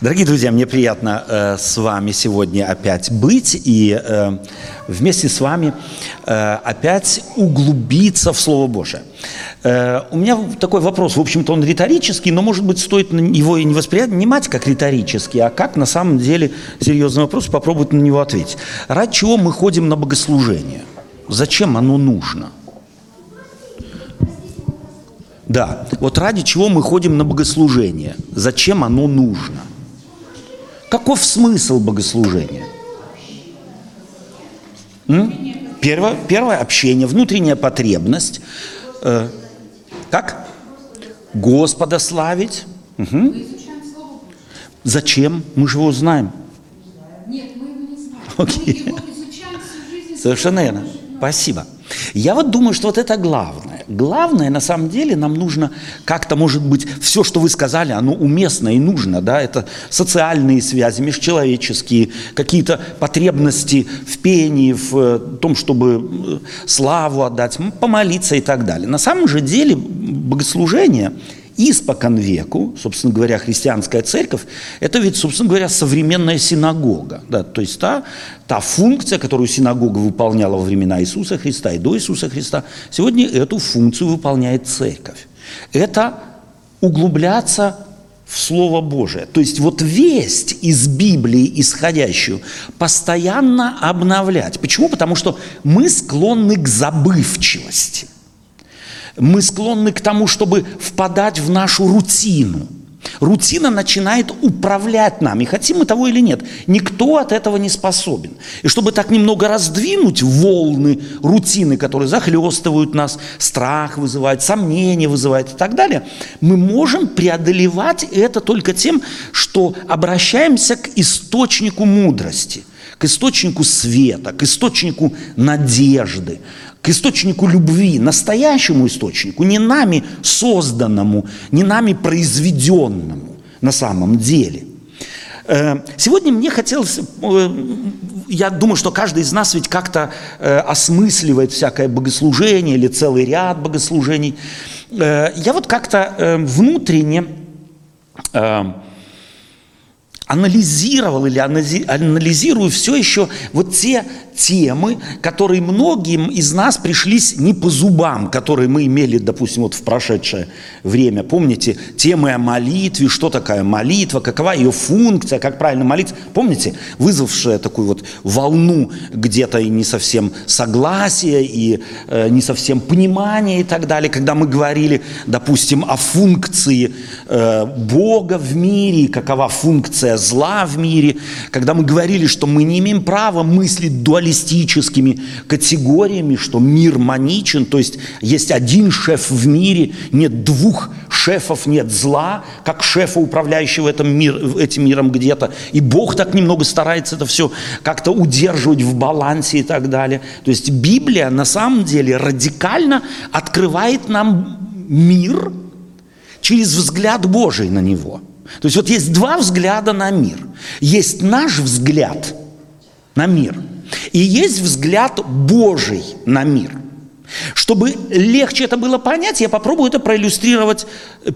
Дорогие друзья, мне приятно э, с вами сегодня опять быть и э, вместе с вами э, опять углубиться в Слово Божие. Э, у меня такой вопрос, в общем-то он риторический, но может быть стоит его и не воспринимать как риторический, а как на самом деле серьезный вопрос, попробовать на него ответить. Ради чего мы ходим на богослужение? Зачем оно нужно? Да, вот ради чего мы ходим на богослужение? Зачем оно нужно? Каков смысл богослужения? М? Первое, первое общение, внутренняя потребность. Э, как? Господа славить. Угу. Зачем? Мы же его знаем. Нет, мы его не знаем. Окей. Совершенно верно. Спасибо. Я вот думаю, что вот это главное. Главное, на самом деле, нам нужно как-то, может быть, все, что вы сказали, оно уместно и нужно, да, это социальные связи, межчеловеческие, какие-то потребности в пении, в э, том, чтобы э, славу отдать, помолиться и так далее. На самом же деле богослужение – испокон веку, собственно говоря, христианская церковь, это ведь, собственно говоря, современная синагога. Да, то есть та, та функция, которую синагога выполняла во времена Иисуса Христа и до Иисуса Христа, сегодня эту функцию выполняет церковь. Это углубляться в Слово Божие. То есть вот весть из Библии исходящую постоянно обновлять. Почему? Потому что мы склонны к забывчивости. Мы склонны к тому, чтобы впадать в нашу рутину. Рутина начинает управлять нами, хотим мы того или нет. Никто от этого не способен. И чтобы так немного раздвинуть волны рутины, которые захлестывают нас, страх вызывает, сомнения вызывает и так далее, мы можем преодолевать это только тем, что обращаемся к источнику мудрости, к источнику света, к источнику надежды, к источнику любви, настоящему источнику, не нами созданному, не нами произведенному на самом деле. Э, сегодня мне хотелось, э, я думаю, что каждый из нас ведь как-то э, осмысливает всякое богослужение или целый ряд богослужений. Я вот как-то внутренне анализировал или анализирую все еще вот те темы, которые многим из нас пришлись не по зубам, которые мы имели, допустим, вот в прошедшее время. Помните, темы о молитве, что такая молитва, какова ее функция, как правильно молиться. Помните, вызвавшая такую вот волну где-то и не совсем согласия, и э, не совсем понимания и так далее, когда мы говорили, допустим, о функции э, Бога в мире, какова функция зла в мире, когда мы говорили, что мы не имеем права мыслить дуалистически, дуалистическими категориями, что мир маничен, то есть есть один шеф в мире, нет двух шефов, нет зла, как шефа, управляющего этим, мир, этим миром где-то. И Бог так немного старается это все как-то удерживать в балансе и так далее. То есть Библия на самом деле радикально открывает нам мир через взгляд Божий на него. То есть вот есть два взгляда на мир. Есть наш взгляд на мир – и есть взгляд Божий на мир. Чтобы легче это было понять, я попробую это проиллюстрировать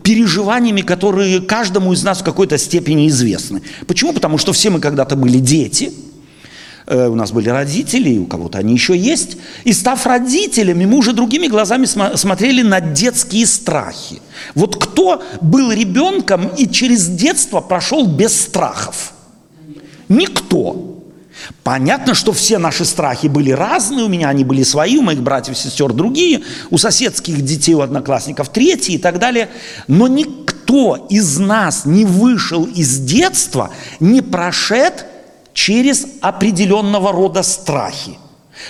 переживаниями, которые каждому из нас в какой-то степени известны. Почему? Потому что все мы когда-то были дети, у нас были родители, у кого-то они еще есть. И став родителями, мы уже другими глазами смотрели на детские страхи. Вот кто был ребенком и через детство прошел без страхов? Никто. Понятно, что все наши страхи были разные, у меня они были свои, у моих братьев и сестер другие, у соседских детей, у одноклассников третьи и так далее. Но никто из нас не вышел из детства, не прошед через определенного рода страхи.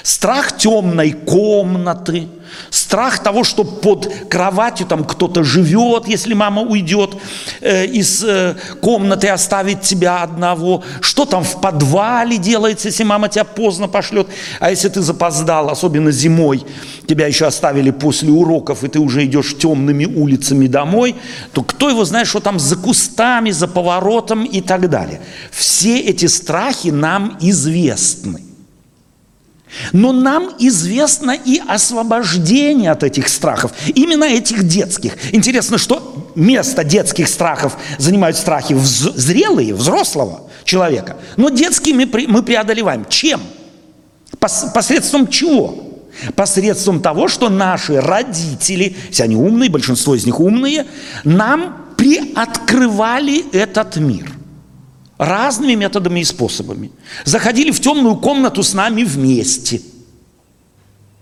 Страх темной комнаты, страх того, что под кроватью там кто-то живет, если мама уйдет э, из э, комнаты, оставит тебя одного, что там в подвале делается, если мама тебя поздно пошлет, а если ты запоздал, особенно зимой, тебя еще оставили после уроков, и ты уже идешь темными улицами домой, то кто его знает, что там за кустами, за поворотом и так далее. Все эти страхи нам известны. Но нам известно и освобождение от этих страхов, именно этих детских. Интересно, что место детских страхов занимают страхи вз- зрелые, взрослого человека. Но детскими мы, мы преодолеваем. Чем? Пос, посредством чего? Посредством того, что наши родители, все они умные, большинство из них умные, нам приоткрывали этот мир разными методами и способами. Заходили в темную комнату с нами вместе.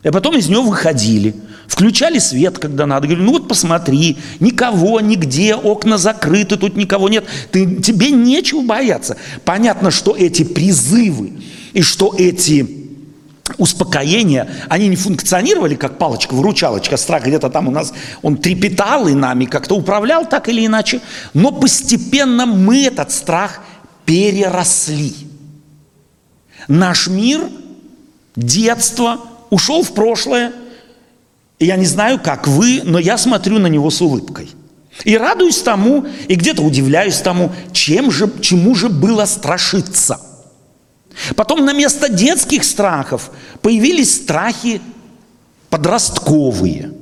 И потом из нее выходили. Включали свет, когда надо. Говорили, ну вот посмотри, никого, нигде, окна закрыты, тут никого нет. Ты, тебе нечего бояться. Понятно, что эти призывы и что эти успокоения, они не функционировали как палочка-выручалочка, страх где-то там у нас, он трепетал и нами как-то управлял так или иначе, но постепенно мы этот страх переросли. Наш мир, детство ушел в прошлое. Я не знаю, как вы, но я смотрю на него с улыбкой. И радуюсь тому, и где-то удивляюсь тому, чем же, чему же было страшиться. Потом на место детских страхов появились страхи подростковые.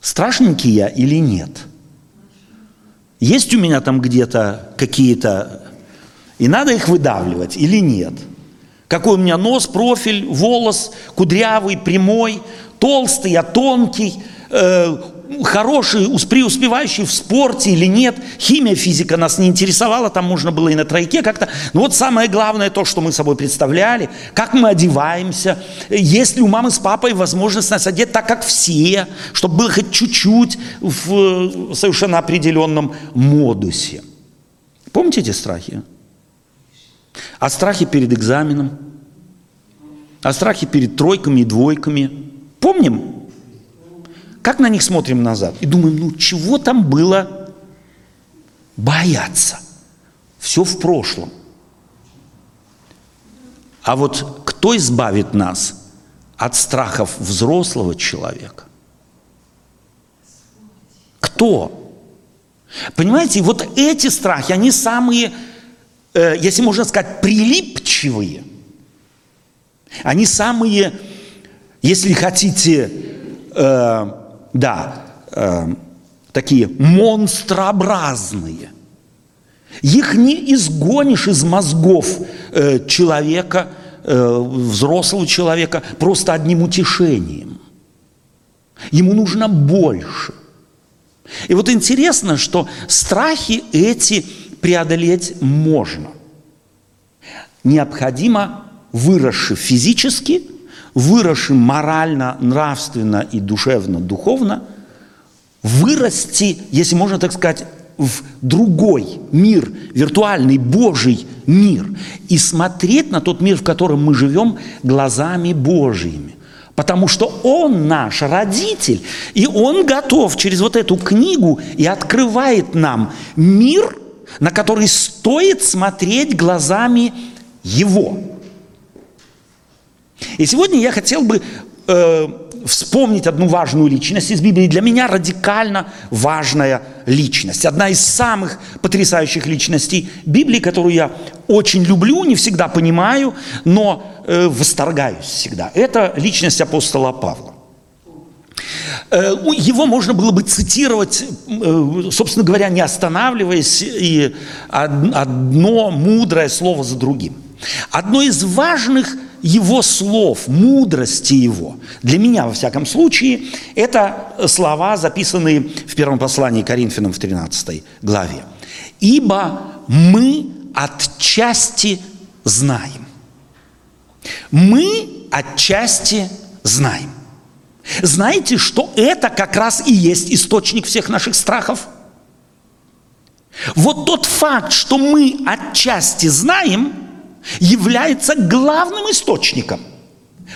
Страшненький я или нет – есть у меня там где-то какие-то, и надо их выдавливать или нет? Какой у меня нос, профиль, волос, кудрявый, прямой, толстый, я тонкий, э, хороший, преуспевающий в спорте или нет. Химия, физика нас не интересовала, там можно было и на тройке как-то. Но вот самое главное то, что мы собой представляли, как мы одеваемся, есть ли у мамы с папой возможность нас одеть так, как все, чтобы было хоть чуть-чуть в совершенно определенном модусе. Помните эти страхи? А страхи перед экзаменом? А страхи перед тройками и двойками? Помним? Как на них смотрим назад и думаем, ну чего там было бояться? Все в прошлом. А вот кто избавит нас от страхов взрослого человека? Кто? Понимаете, вот эти страхи, они самые, э, если можно сказать, прилипчивые. Они самые, если хотите, э, да, э, такие монстрообразные. Их не изгонишь из мозгов э, человека, э, взрослого человека, просто одним утешением. Ему нужно больше. И вот интересно, что страхи эти преодолеть можно. Необходимо, выросши физически, выросшим морально, нравственно и душевно, духовно, вырасти, если можно так сказать, в другой мир, виртуальный Божий мир, и смотреть на тот мир, в котором мы живем, глазами Божьими. Потому что Он наш родитель, и Он готов через вот эту книгу и открывает нам мир, на который стоит смотреть глазами Его. И сегодня я хотел бы э, вспомнить одну важную личность из Библии. Для меня радикально важная личность. Одна из самых потрясающих личностей Библии, которую я очень люблю, не всегда понимаю, но э, восторгаюсь всегда. Это личность апостола Павла. Э, его можно было бы цитировать, э, собственно говоря, не останавливаясь, и одно мудрое слово за другим. Одно из важных его слов, мудрости его, для меня, во всяком случае, это слова, записанные в первом послании Коринфянам в 13 главе. «Ибо мы отчасти знаем». Мы отчасти знаем. Знаете, что это как раз и есть источник всех наших страхов? Вот тот факт, что мы отчасти знаем – является главным источником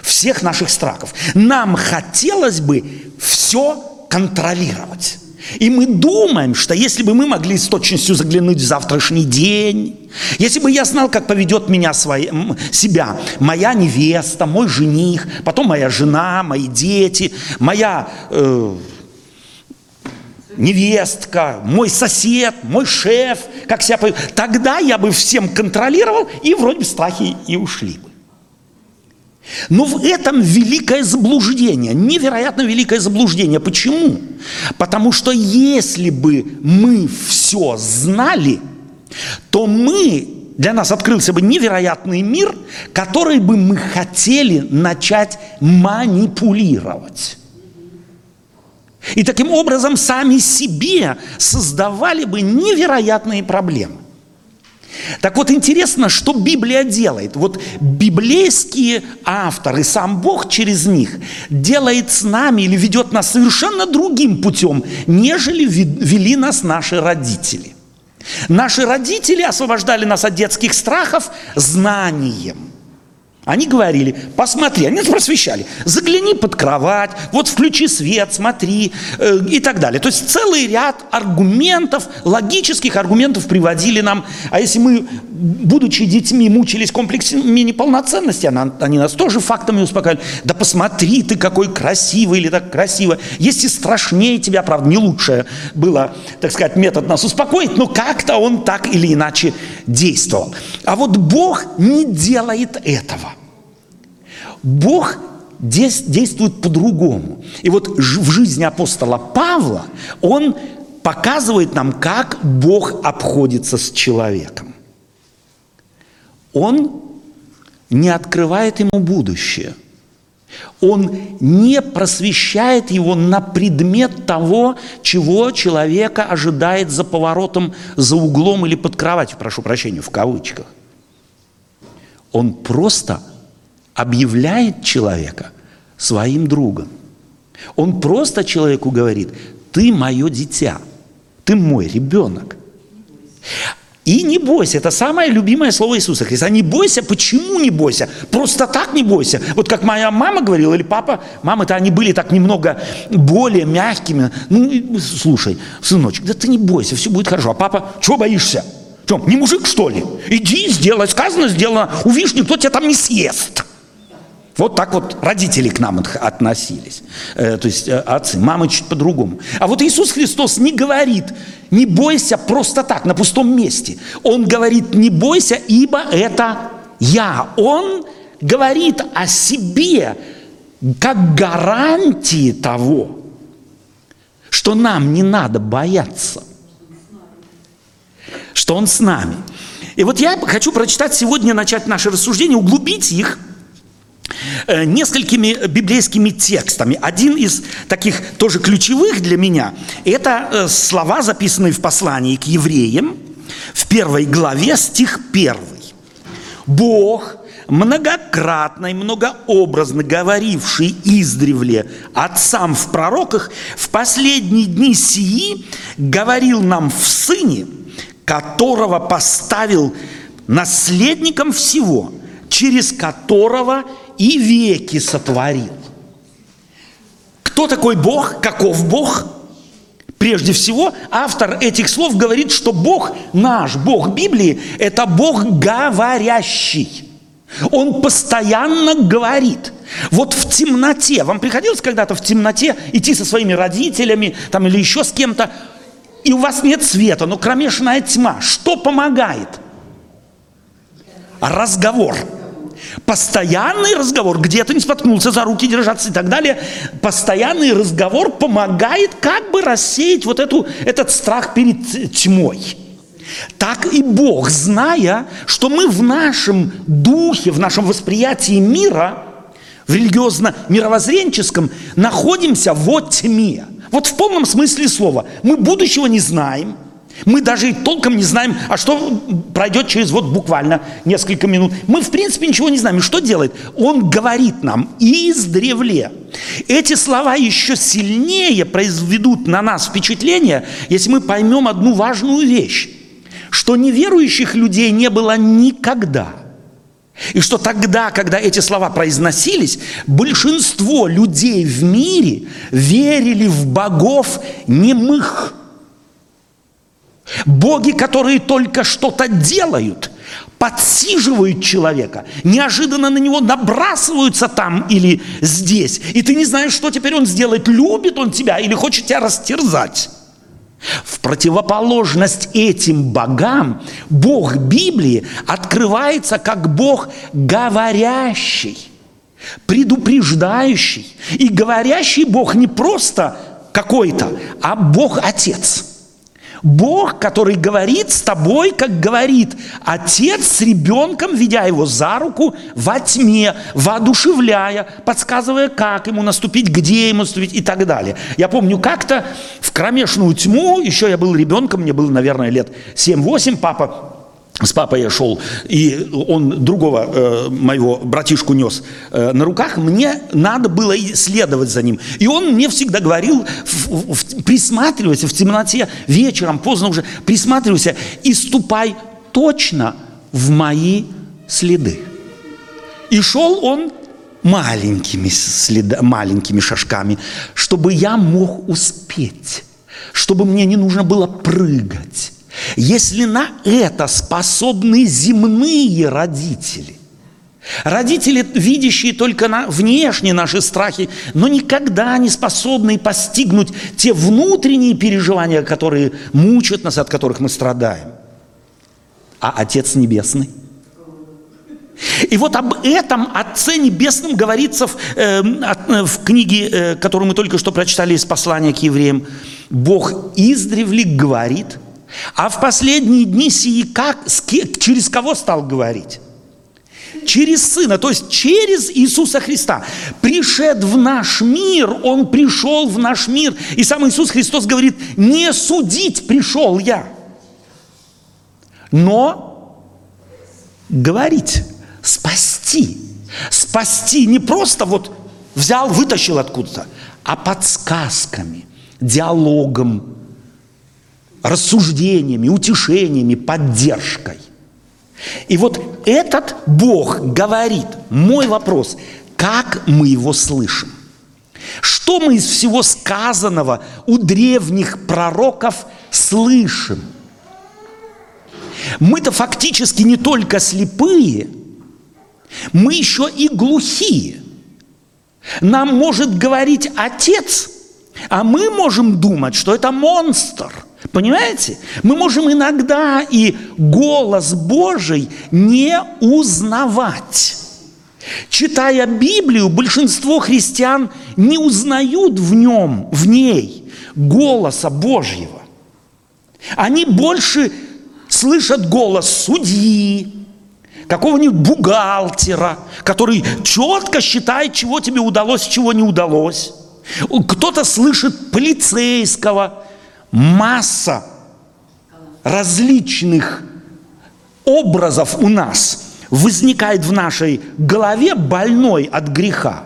всех наших страхов. Нам хотелось бы все контролировать. И мы думаем, что если бы мы могли с точностью заглянуть в завтрашний день, если бы я знал, как поведет меня свои, себя моя невеста, мой жених, потом моя жена, мои дети, моя э, невестка, мой сосед, мой шеф, как себя поведет, тогда я бы всем контролировал, и вроде бы страхи и ушли бы. Но в этом великое заблуждение, невероятно великое заблуждение. Почему? Потому что если бы мы все знали, то мы, для нас открылся бы невероятный мир, который бы мы хотели начать манипулировать. И таким образом сами себе создавали бы невероятные проблемы. Так вот, интересно, что Библия делает. Вот библейские авторы, сам Бог через них делает с нами или ведет нас совершенно другим путем, нежели вели нас наши родители. Наши родители освобождали нас от детских страхов знанием – они говорили, посмотри, они нас просвещали, загляни под кровать, вот включи свет, смотри э, и так далее. То есть целый ряд аргументов, логических аргументов приводили нам. А если мы, будучи детьми, мучились комплексами неполноценности, они нас тоже фактами успокаивали. Да посмотри ты, какой красивый или так красиво. Если страшнее тебя, правда, не лучшее было, так сказать, метод нас успокоить, но как-то он так или иначе действовал. А вот Бог не делает этого. Бог действует по-другому. И вот в жизни апостола Павла он показывает нам, как Бог обходится с человеком. Он не открывает ему будущее. Он не просвещает его на предмет того, чего человека ожидает за поворотом, за углом или под кроватью, прошу прощения, в кавычках. Он просто объявляет человека своим другом. Он просто человеку говорит, ты мое дитя, ты мой ребенок. И не бойся, это самое любимое слово Иисуса Христа. Не бойся, почему не бойся? Просто так не бойся. Вот как моя мама говорила, или папа, мамы-то они были так немного более мягкими. Ну, слушай, сыночек, да ты не бойся, все будет хорошо. А папа, чего боишься? Что, не мужик, что ли? Иди, сделай, сказано, сделано. Увидишь, никто тебя там не съест. Вот так вот родители к нам относились. Э, то есть э, отцы, мамы чуть по-другому. А вот Иисус Христос не говорит, не бойся просто так, на пустом месте. Он говорит, не бойся, ибо это я. Он говорит о себе как гарантии того, что нам не надо бояться, что Он с нами. И вот я хочу прочитать сегодня, начать наши рассуждения, углубить их – несколькими библейскими текстами. Один из таких тоже ключевых для меня – это э, слова, записанные в послании к евреям в первой главе, стих первый. «Бог, многократно и многообразно говоривший издревле отцам в пророках, в последние дни сии говорил нам в Сыне, которого поставил наследником всего, через которого и веки сотворил. Кто такой Бог? Каков Бог? Прежде всего, автор этих слов говорит, что Бог, наш Бог Библии, это Бог говорящий. Он постоянно говорит. Вот в темноте, вам приходилось когда-то в темноте идти со своими родителями там, или еще с кем-то, и у вас нет света, но кромешная тьма. Что помогает? Разговор. Постоянный разговор, где-то не споткнулся, за руки держаться и так далее. Постоянный разговор помогает как бы рассеять вот эту, этот страх перед тьмой. Так и Бог, зная, что мы в нашем духе, в нашем восприятии мира, в религиозно-мировоззренческом, находимся в тьме. Вот в полном смысле слова. Мы будущего не знаем – мы даже и толком не знаем, а что пройдет через вот буквально несколько минут. Мы, в принципе, ничего не знаем. И что делает? Он говорит нам издревле. Эти слова еще сильнее произведут на нас впечатление, если мы поймем одну важную вещь, что неверующих людей не было никогда. И что тогда, когда эти слова произносились, большинство людей в мире верили в богов немых – Боги, которые только что-то делают, подсиживают человека, неожиданно на него набрасываются там или здесь, и ты не знаешь, что теперь он сделает, любит он тебя или хочет тебя растерзать. В противоположность этим богам Бог Библии открывается как Бог говорящий. предупреждающий и говорящий Бог не просто какой-то, а Бог Отец. Бог, который говорит с тобой, как говорит отец с ребенком, ведя его за руку во тьме, воодушевляя, подсказывая, как ему наступить, где ему наступить и так далее. Я помню, как-то в кромешную тьму, еще я был ребенком, мне было, наверное, лет 7-8, папа с папой я шел, и он другого э, моего братишку нес э, на руках, мне надо было следовать за ним. И он мне всегда говорил, в, в, присматривайся в темноте, вечером, поздно уже, присматривайся и ступай точно в мои следы. И шел он маленькими, следа, маленькими шажками, чтобы я мог успеть, чтобы мне не нужно было прыгать если на это способны земные родители, родители, видящие только на внешние наши страхи, но никогда не способные постигнуть те внутренние переживания, которые мучают нас, от которых мы страдаем. А Отец Небесный – и вот об этом Отце Небесном говорится в, э, в книге, э, которую мы только что прочитали из послания к евреям. Бог издревле говорит – а в последние дни сии как, через кого стал говорить? Через Сына, то есть через Иисуса Христа. Пришед в наш мир, Он пришел в наш мир. И сам Иисус Христос говорит, не судить пришел я, но говорить, спасти. Спасти не просто вот взял, вытащил откуда-то, а подсказками, диалогом, рассуждениями, утешениями, поддержкой. И вот этот Бог говорит, мой вопрос, как мы его слышим? Что мы из всего сказанного у древних пророков слышим? Мы-то фактически не только слепые, мы еще и глухие. Нам может говорить Отец, а мы можем думать, что это монстр – Понимаете? Мы можем иногда и голос Божий не узнавать. Читая Библию, большинство христиан не узнают в нем, в ней голоса Божьего. Они больше слышат голос судьи, какого-нибудь бухгалтера, который четко считает, чего тебе удалось, чего не удалось. Кто-то слышит полицейского, масса различных образов у нас возникает в нашей голове больной от греха,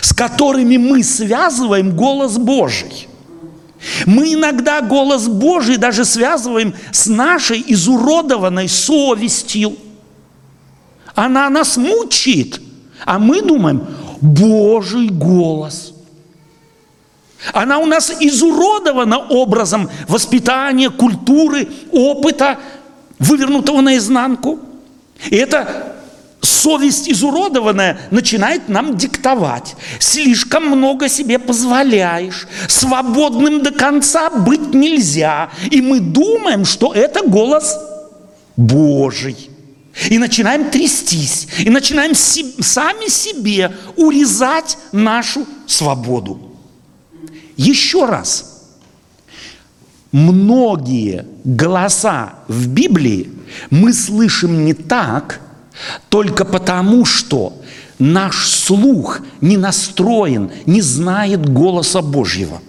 с которыми мы связываем голос Божий. Мы иногда голос Божий даже связываем с нашей изуродованной совестью. Она нас мучает, а мы думаем, Божий голос – она у нас изуродована образом воспитания, культуры, опыта, вывернутого наизнанку. И эта совесть изуродованная начинает нам диктовать. Слишком много себе позволяешь. Свободным до конца быть нельзя. И мы думаем, что это голос Божий. И начинаем трястись. И начинаем сами себе урезать нашу свободу. Еще раз, многие голоса в Библии мы слышим не так, только потому, что наш слух не настроен, не знает голоса Божьего.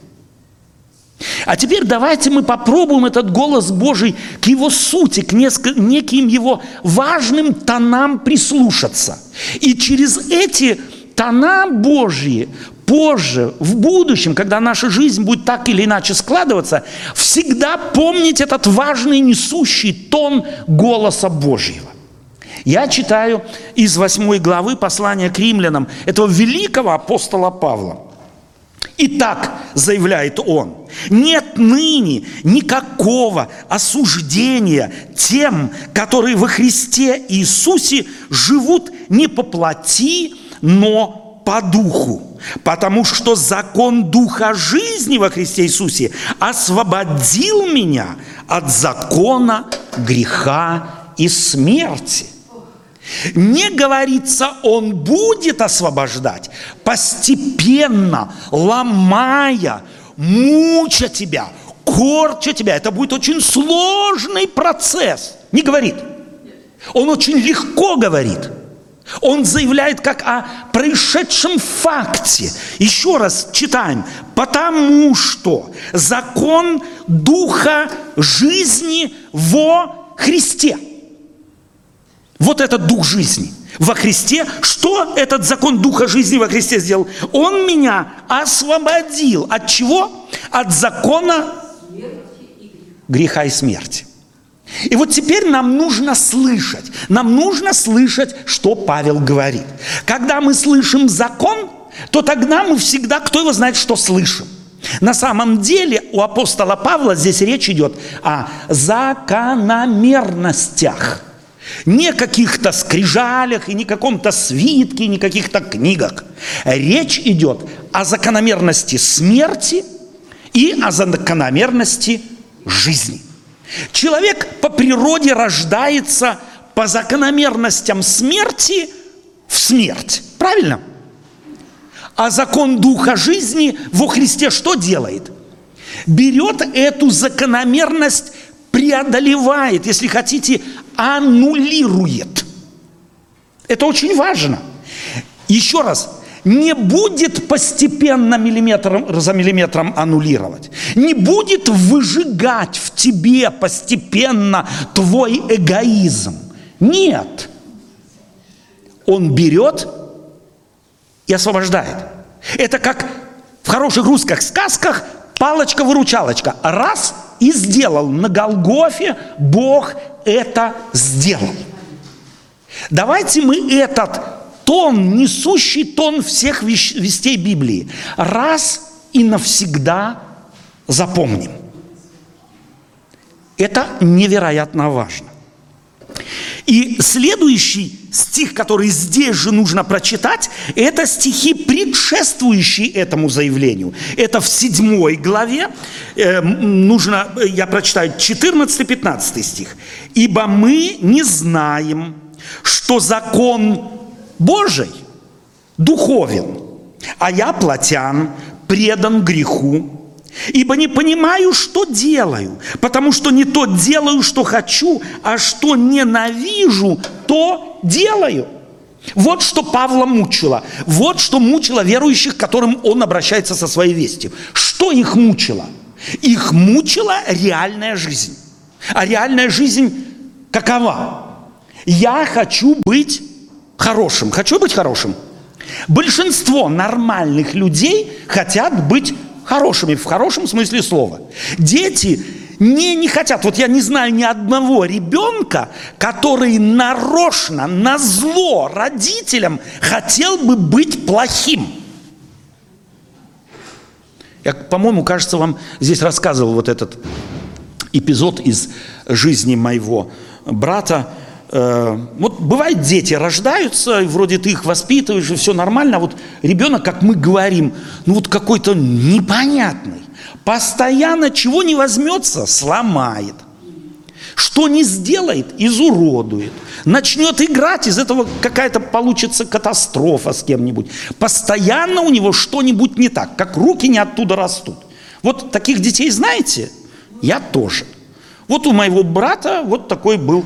А теперь давайте мы попробуем этот голос Божий к его сути, к неким его важным тонам прислушаться. И через эти тона Божьи позже, в будущем, когда наша жизнь будет так или иначе складываться, всегда помнить этот важный несущий тон голоса Божьего. Я читаю из восьмой главы послания к римлянам этого великого апостола Павла. Итак, заявляет он, нет ныне никакого осуждения тем, которые во Христе Иисусе живут не по плоти, но по духу. Потому что закон Духа жизни во Христе Иисусе освободил меня от закона греха и смерти. Не говорится, Он будет освобождать, постепенно, ломая, муча тебя, корча тебя. Это будет очень сложный процесс. Не говорит. Он очень легко говорит. Он заявляет как о происшедшем факте. Еще раз читаем. Потому что закон Духа жизни во Христе. Вот этот Дух жизни во Христе. Что этот закон Духа жизни во Христе сделал? Он меня освободил. От чего? От закона греха и смерти. И вот теперь нам нужно слышать, нам нужно слышать, что Павел говорит. Когда мы слышим закон, то тогда мы всегда, кто его знает, что слышим. На самом деле у апостола Павла здесь речь идет о закономерностях. Не каких-то скрижалях и не каком-то свитке, не каких-то книгах. Речь идет о закономерности смерти и о закономерности жизни – Человек по природе рождается по закономерностям смерти в смерть. Правильно? А закон Духа жизни во Христе что делает? Берет эту закономерность, преодолевает, если хотите, аннулирует. Это очень важно. Еще раз, не будет постепенно миллиметром за миллиметром аннулировать, не будет выжигать в тебе постепенно твой эгоизм. Нет. Он берет и освобождает. Это как в хороших русских сказках палочка-выручалочка. Раз и сделал. На Голгофе Бог это сделал. Давайте мы этот тон, несущий тон всех вестей Библии, раз и навсегда запомним. Это невероятно важно. И следующий стих, который здесь же нужно прочитать, это стихи, предшествующие этому заявлению. Это в седьмой главе, э, нужно, я прочитаю 14-15 стих. «Ибо мы не знаем, что закон Божий духовен, а я плотян, предан греху, ибо не понимаю, что делаю, потому что не то делаю, что хочу, а что ненавижу, то делаю. Вот что Павла мучило. Вот что мучило верующих, к которым он обращается со своей вестью. Что их мучило? Их мучила реальная жизнь. А реальная жизнь какова? Я хочу быть хорошим. Хочу быть хорошим. Большинство нормальных людей хотят быть хорошими, в хорошем смысле слова. Дети не, не хотят. Вот я не знаю ни одного ребенка, который нарочно, на зло родителям хотел бы быть плохим. Я, по-моему, кажется, вам здесь рассказывал вот этот эпизод из жизни моего брата, Э, вот бывает, дети рождаются, и вроде ты их воспитываешь, и все нормально, а вот ребенок, как мы говорим, ну вот какой-то непонятный, постоянно чего не возьмется, сломает. Что не сделает, изуродует. Начнет играть, из этого какая-то получится катастрофа с кем-нибудь. Постоянно у него что-нибудь не так, как руки не оттуда растут. Вот таких детей знаете? Я тоже. Вот у моего брата вот такой был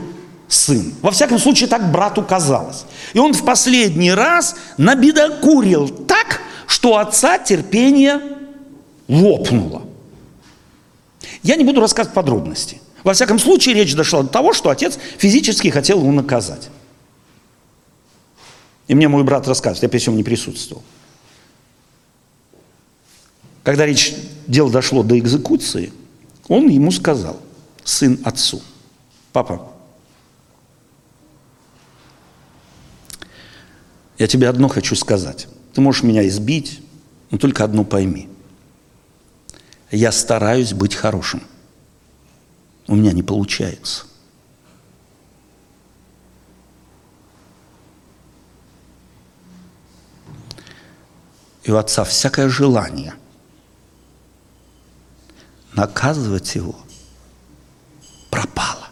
сын. Во всяком случае, так брату казалось. И он в последний раз набедокурил так, что отца терпение лопнуло. Я не буду рассказывать подробности. Во всяком случае, речь дошла до того, что отец физически хотел его наказать. И мне мой брат рассказывает, я при всем не присутствовал. Когда речь, дело дошло до экзекуции, он ему сказал, сын отцу, папа, Я тебе одно хочу сказать. Ты можешь меня избить, но только одно пойми. Я стараюсь быть хорошим. У меня не получается. И у отца всякое желание наказывать его пропало.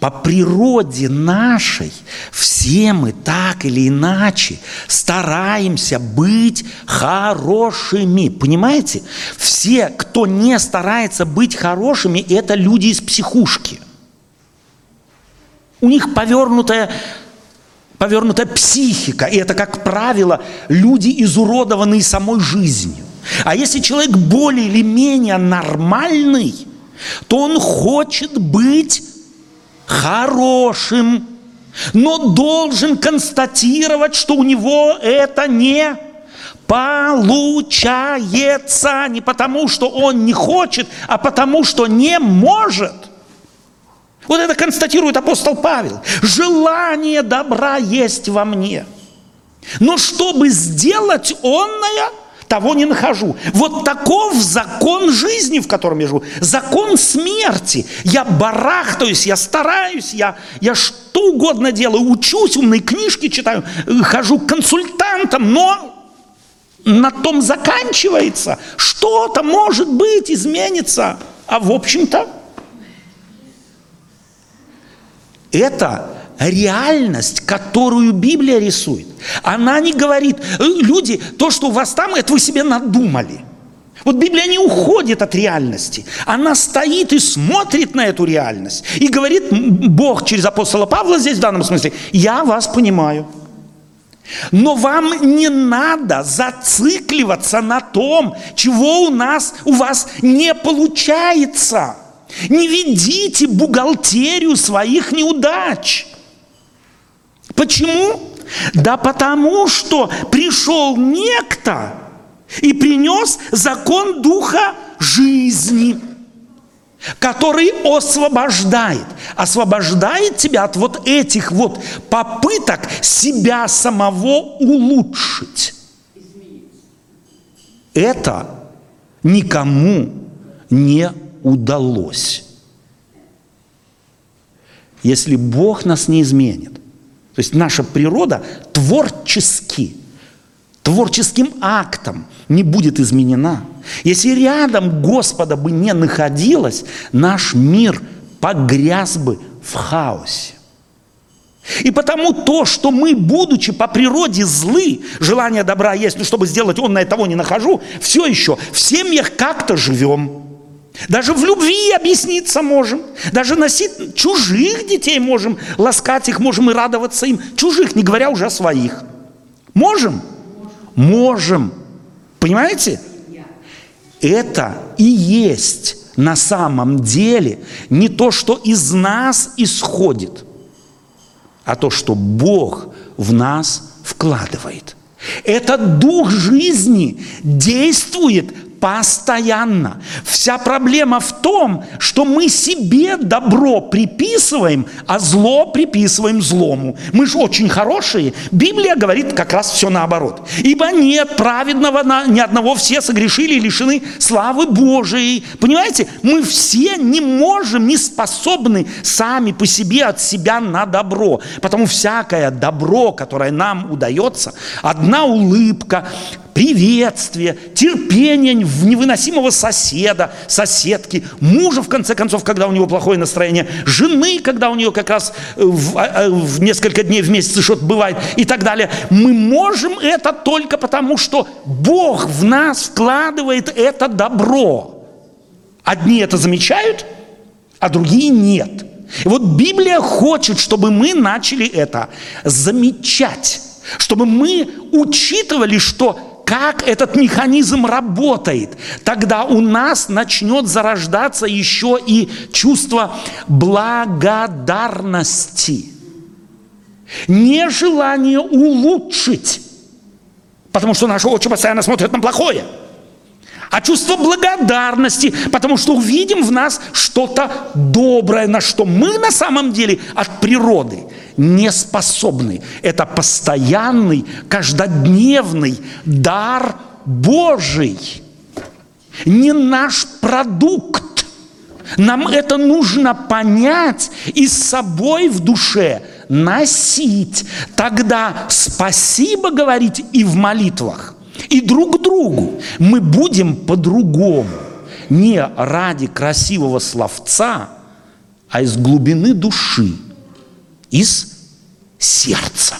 По природе нашей все мы так или иначе стараемся быть хорошими. Понимаете? Все, кто не старается быть хорошими, это люди из психушки. У них повернутая, повернутая психика, и это, как правило, люди, изуродованные самой жизнью. А если человек более или менее нормальный, то он хочет быть хорошим, но должен констатировать, что у него это не получается не потому, что он не хочет, а потому, что не может. Вот это констатирует апостол Павел. Желание добра есть во мне. Но чтобы сделать онное – того не нахожу. Вот таков закон жизни, в котором я живу. Закон смерти. Я барахтаюсь, я стараюсь, я, я что угодно делаю, учусь, умные книжки читаю, хожу к консультантам, но на том заканчивается. Что-то, может быть, изменится. А в общем-то, это реальность, которую Библия рисует. Она не говорит, «Э, люди, то, что у вас там, это вы себе надумали. Вот Библия не уходит от реальности. Она стоит и смотрит на эту реальность. И говорит Бог через апостола Павла здесь в данном смысле, я вас понимаю. Но вам не надо зацикливаться на том, чего у нас, у вас не получается. Не ведите бухгалтерию своих неудач. Почему? Да потому что пришел некто и принес закон духа жизни, который освобождает. Освобождает тебя от вот этих вот попыток себя самого улучшить. Это никому не удалось. Если Бог нас не изменит, то есть наша природа творчески, творческим актом не будет изменена. Если рядом Господа бы не находилось, наш мир погряз бы в хаосе. И потому то, что мы, будучи по природе злы, желание добра есть, но чтобы сделать он на того не нахожу, все еще в семьях как-то живем. Даже в любви объясниться можем. Даже носить чужих детей можем, ласкать их можем и радоваться им. Чужих, не говоря уже о своих. Можем? Можем. Понимаете? Это и есть на самом деле не то, что из нас исходит, а то, что Бог в нас вкладывает. Этот дух жизни действует постоянно. Вся проблема в том, что мы себе добро приписываем, а зло приписываем злому. Мы же очень хорошие. Библия говорит как раз все наоборот. Ибо нет праведного ни одного, все согрешили и лишены славы Божией. Понимаете, мы все не можем, не способны сами по себе от себя на добро. Потому всякое добро, которое нам удается, одна улыбка, приветствие, терпение невыносимого соседа, соседки, мужа, в конце концов, когда у него плохое настроение, жены, когда у нее как раз э, в, а, а, в несколько дней в месяц что-то бывает и так далее. Мы можем это только потому, что Бог в нас вкладывает это добро. Одни это замечают, а другие нет. И вот Библия хочет, чтобы мы начали это замечать, чтобы мы учитывали, что как этот механизм работает, тогда у нас начнет зарождаться еще и чувство благодарности. Нежелание улучшить, потому что наши очи постоянно смотрят на плохое – а чувство благодарности, потому что увидим в нас что-то доброе, на что мы на самом деле от природы не способны. Это постоянный, каждодневный дар Божий, не наш продукт. Нам это нужно понять и с собой в душе носить. Тогда спасибо говорить и в молитвах, и друг другу. Мы будем по-другому. Не ради красивого словца, а из глубины души, из сердца.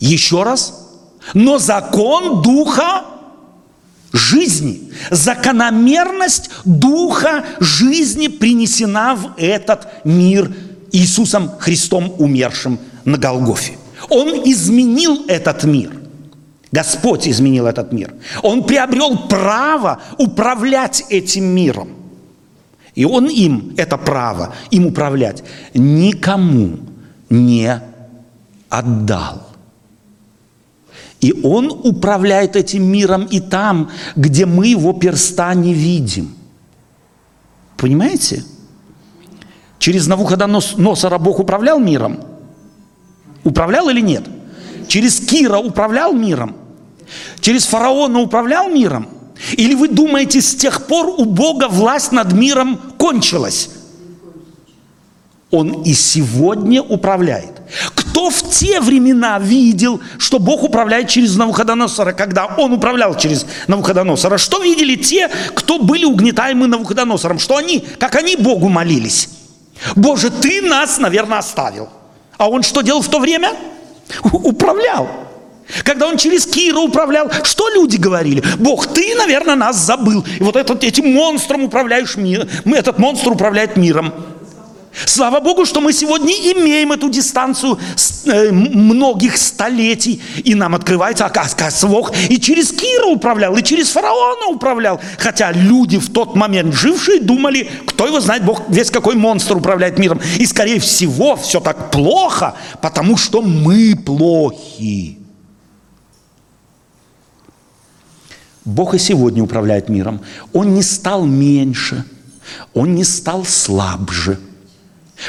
Еще раз. Но закон Духа жизни, закономерность Духа жизни принесена в этот мир Иисусом Христом, умершим на Голгофе. Он изменил этот мир. Господь изменил этот мир. Он приобрел право управлять этим миром. И Он им это право, им управлять, никому не отдал. И Он управляет этим миром и там, где мы Его перста не видим. Понимаете? Через Навуходоносора Бог управлял миром? Управлял или нет? Через Кира управлял миром? Через фараона управлял миром? Или вы думаете, с тех пор у Бога власть над миром кончилась? Он и сегодня управляет. Кто в те времена видел, что Бог управляет через Навуходоносора, когда Он управлял через Навуходоносора? Что видели те, кто были угнетаемы Навуходоносором? Что они, как они Богу молились? Боже, Ты нас, наверное, оставил. А Он что делал в то время? Управлял. Когда он через Кира управлял, что люди говорили? Бог, ты, наверное, нас забыл. И вот этот, этим монстром управляешь миром. Этот монстр управляет миром. Слава Богу, что мы сегодня имеем эту дистанцию э, многих столетий, и нам открывается, оказывается, Бог и через Кира управлял, и через фараона управлял. Хотя люди в тот момент жившие думали, кто его знает, Бог весь какой монстр управляет миром. И скорее всего все так плохо, потому что мы плохи. Бог и сегодня управляет миром. Он не стал меньше, он не стал слабже,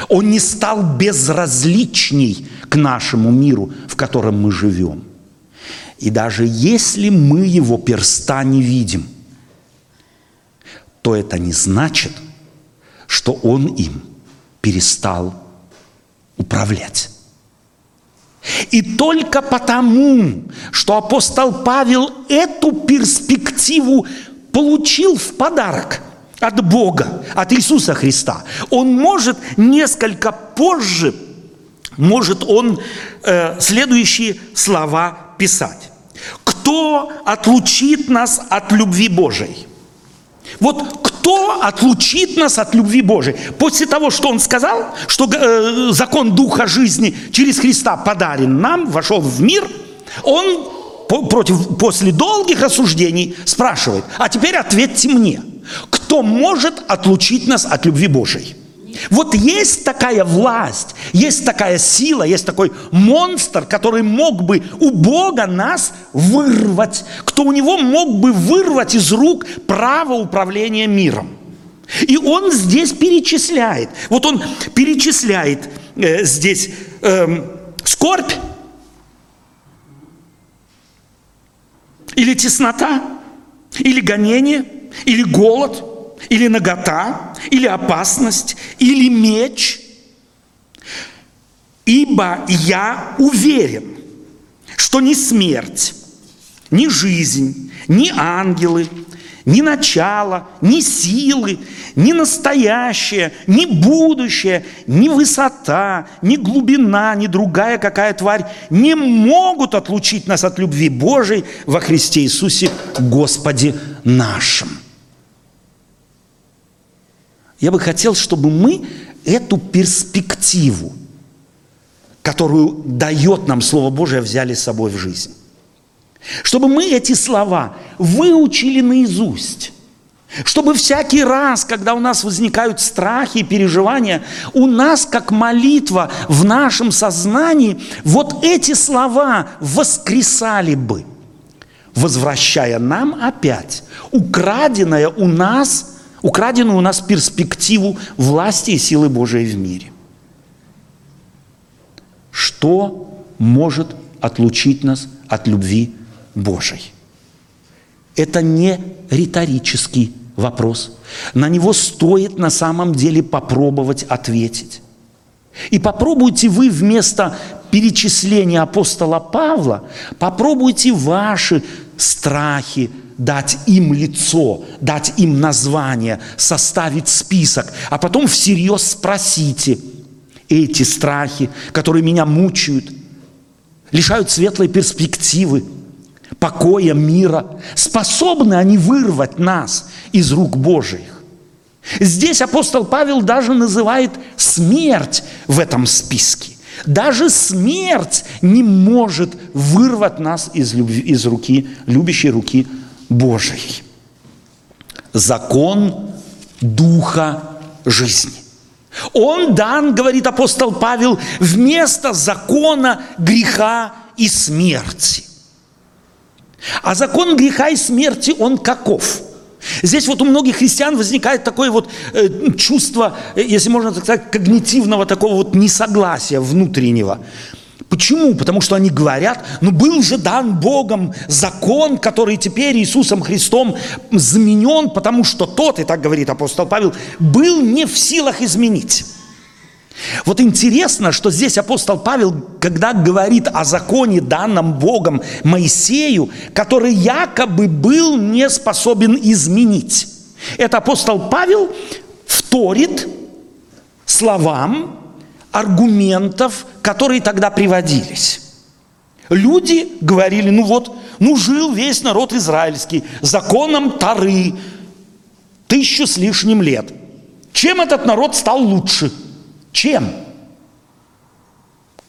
он не стал безразличней к нашему миру, в котором мы живем. И даже если мы его перста не видим, то это не значит, что он им перестал управлять. И только потому, что апостол Павел эту перспективу получил в подарок от Бога, от Иисуса Христа, он может несколько позже, может он э, следующие слова писать. Кто отлучит нас от любви Божией? Вот кто отлучит нас от любви Божией? После того, что он сказал, что э, закон Духа жизни через Христа подарен нам, вошел в мир, он против, после долгих рассуждений спрашивает, а теперь ответьте мне, кто может отлучить нас от любви Божией? Вот есть такая власть, есть такая сила, есть такой монстр, который мог бы у Бога нас вырвать, кто у него мог бы вырвать из рук право управления миром. И он здесь перечисляет. Вот он перечисляет э, здесь э, скорбь или теснота, или гонение, или голод – или нагота, или опасность, или меч. Ибо я уверен, что ни смерть, ни жизнь, ни ангелы, ни начало, ни силы, ни настоящее, ни будущее, ни высота, ни глубина, ни другая какая тварь не могут отлучить нас от любви Божией во Христе Иисусе Господе нашим. Я бы хотел, чтобы мы эту перспективу, которую дает нам Слово Божие, взяли с собой в жизнь. Чтобы мы эти слова выучили наизусть. Чтобы всякий раз, когда у нас возникают страхи и переживания, у нас, как молитва в нашем сознании, вот эти слова воскресали бы, возвращая нам опять украденное у нас – украденную у нас перспективу власти и силы Божией в мире. Что может отлучить нас от любви Божией? Это не риторический вопрос. На него стоит на самом деле попробовать ответить. И попробуйте вы вместо перечисления апостола Павла, попробуйте ваши страхи, дать им лицо, дать им название, составить список, а потом всерьез спросите, эти страхи, которые меня мучают, лишают светлой перспективы, покоя, мира, способны они вырвать нас из рук Божьих. Здесь апостол Павел даже называет смерть в этом списке. Даже смерть не может вырвать нас из, любви, из руки, любящей руки Божией. Закон Духа жизни. Он дан, говорит апостол Павел, вместо закона греха и смерти. А закон греха и смерти, он каков? Здесь вот у многих христиан возникает такое вот э, чувство, э, если можно так сказать, когнитивного такого вот несогласия внутреннего. Почему? Потому что они говорят, ну был же дан Богом закон, который теперь Иисусом Христом заменен, потому что тот, и так говорит апостол Павел, был не в силах изменить. Вот интересно, что здесь апостол Павел, когда говорит о законе, данном Богом Моисею, который якобы был не способен изменить. Это апостол Павел вторит словам аргументов, которые тогда приводились. Люди говорили, ну вот, ну жил весь народ израильский законом Тары тысячу с лишним лет. Чем этот народ стал лучше – чем?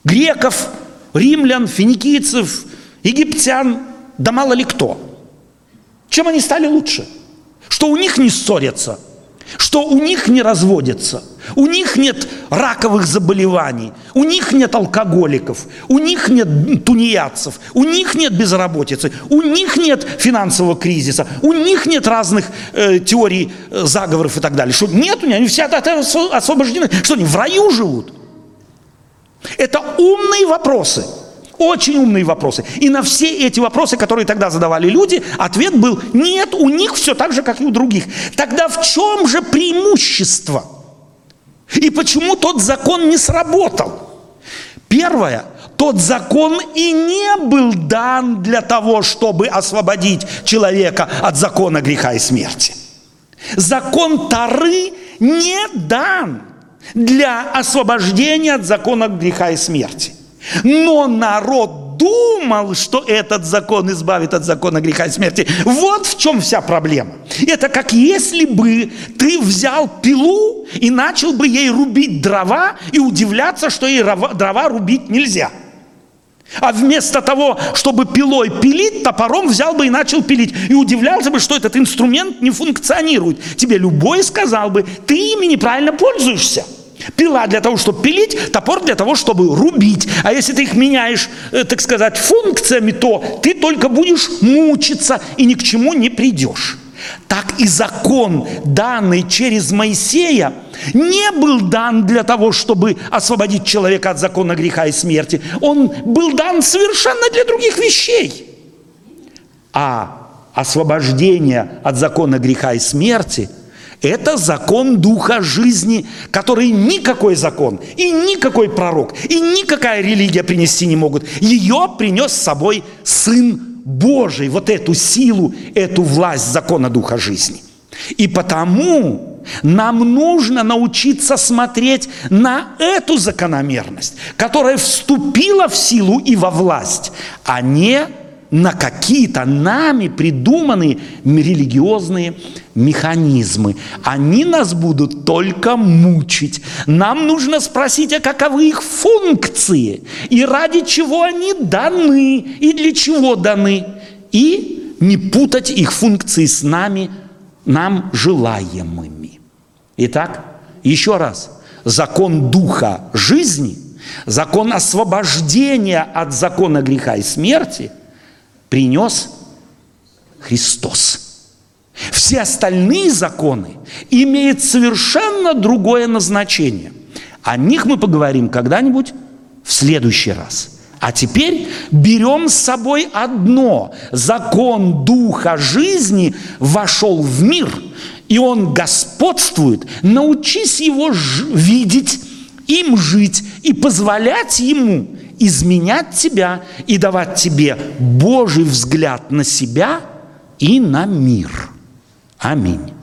Греков, римлян, финикийцев, египтян, да мало ли кто. Чем они стали лучше? Что у них не ссорятся, что у них не разводятся, у них нет раковых заболеваний, у них нет алкоголиков, у них нет тунеядцев, у них нет безработицы, у них нет финансового кризиса, у них нет разных э, теорий э, заговоров и так далее. Что нет у них, они все от этого освобождены. Что они в раю живут? Это умные вопросы. Очень умные вопросы. И на все эти вопросы, которые тогда задавали люди, ответ был, нет, у них все так же, как и у других. Тогда в чем же преимущество? И почему тот закон не сработал? Первое, тот закон и не был дан для того, чтобы освободить человека от закона греха и смерти. Закон Тары не дан для освобождения от закона греха и смерти. Но народ думал, что этот закон избавит от закона греха и смерти. Вот в чем вся проблема. Это как если бы ты взял пилу и начал бы ей рубить дрова и удивляться, что ей дрова рубить нельзя. А вместо того, чтобы пилой пилить, топором взял бы и начал пилить. И удивлялся бы, что этот инструмент не функционирует. Тебе любой сказал бы, ты ими неправильно пользуешься. Пила для того, чтобы пилить, топор для того, чтобы рубить. А если ты их меняешь, э, так сказать, функциями, то ты только будешь мучиться и ни к чему не придешь. Так и закон, данный через Моисея, не был дан для того, чтобы освободить человека от закона греха и смерти. Он был дан совершенно для других вещей. А освобождение от закона греха и смерти – это закон Духа жизни, который никакой закон и никакой пророк и никакая религия принести не могут. Ее принес с собой Сын Божий, вот эту силу, эту власть закона Духа жизни. И потому нам нужно научиться смотреть на эту закономерность, которая вступила в силу и во власть, а не на какие-то нами придуманные религиозные механизмы. Они нас будут только мучить. Нам нужно спросить, а каковы их функции, и ради чего они даны, и для чего даны, и не путать их функции с нами, нам желаемыми. Итак, еще раз, закон духа жизни, закон освобождения от закона греха и смерти – принес Христос. Все остальные законы имеют совершенно другое назначение. О них мы поговорим когда-нибудь в следующий раз. А теперь берем с собой одно. Закон Духа жизни вошел в мир, и он господствует. Научись его видеть, им жить и позволять ему изменять тебя и давать тебе Божий взгляд на себя и на мир. Аминь.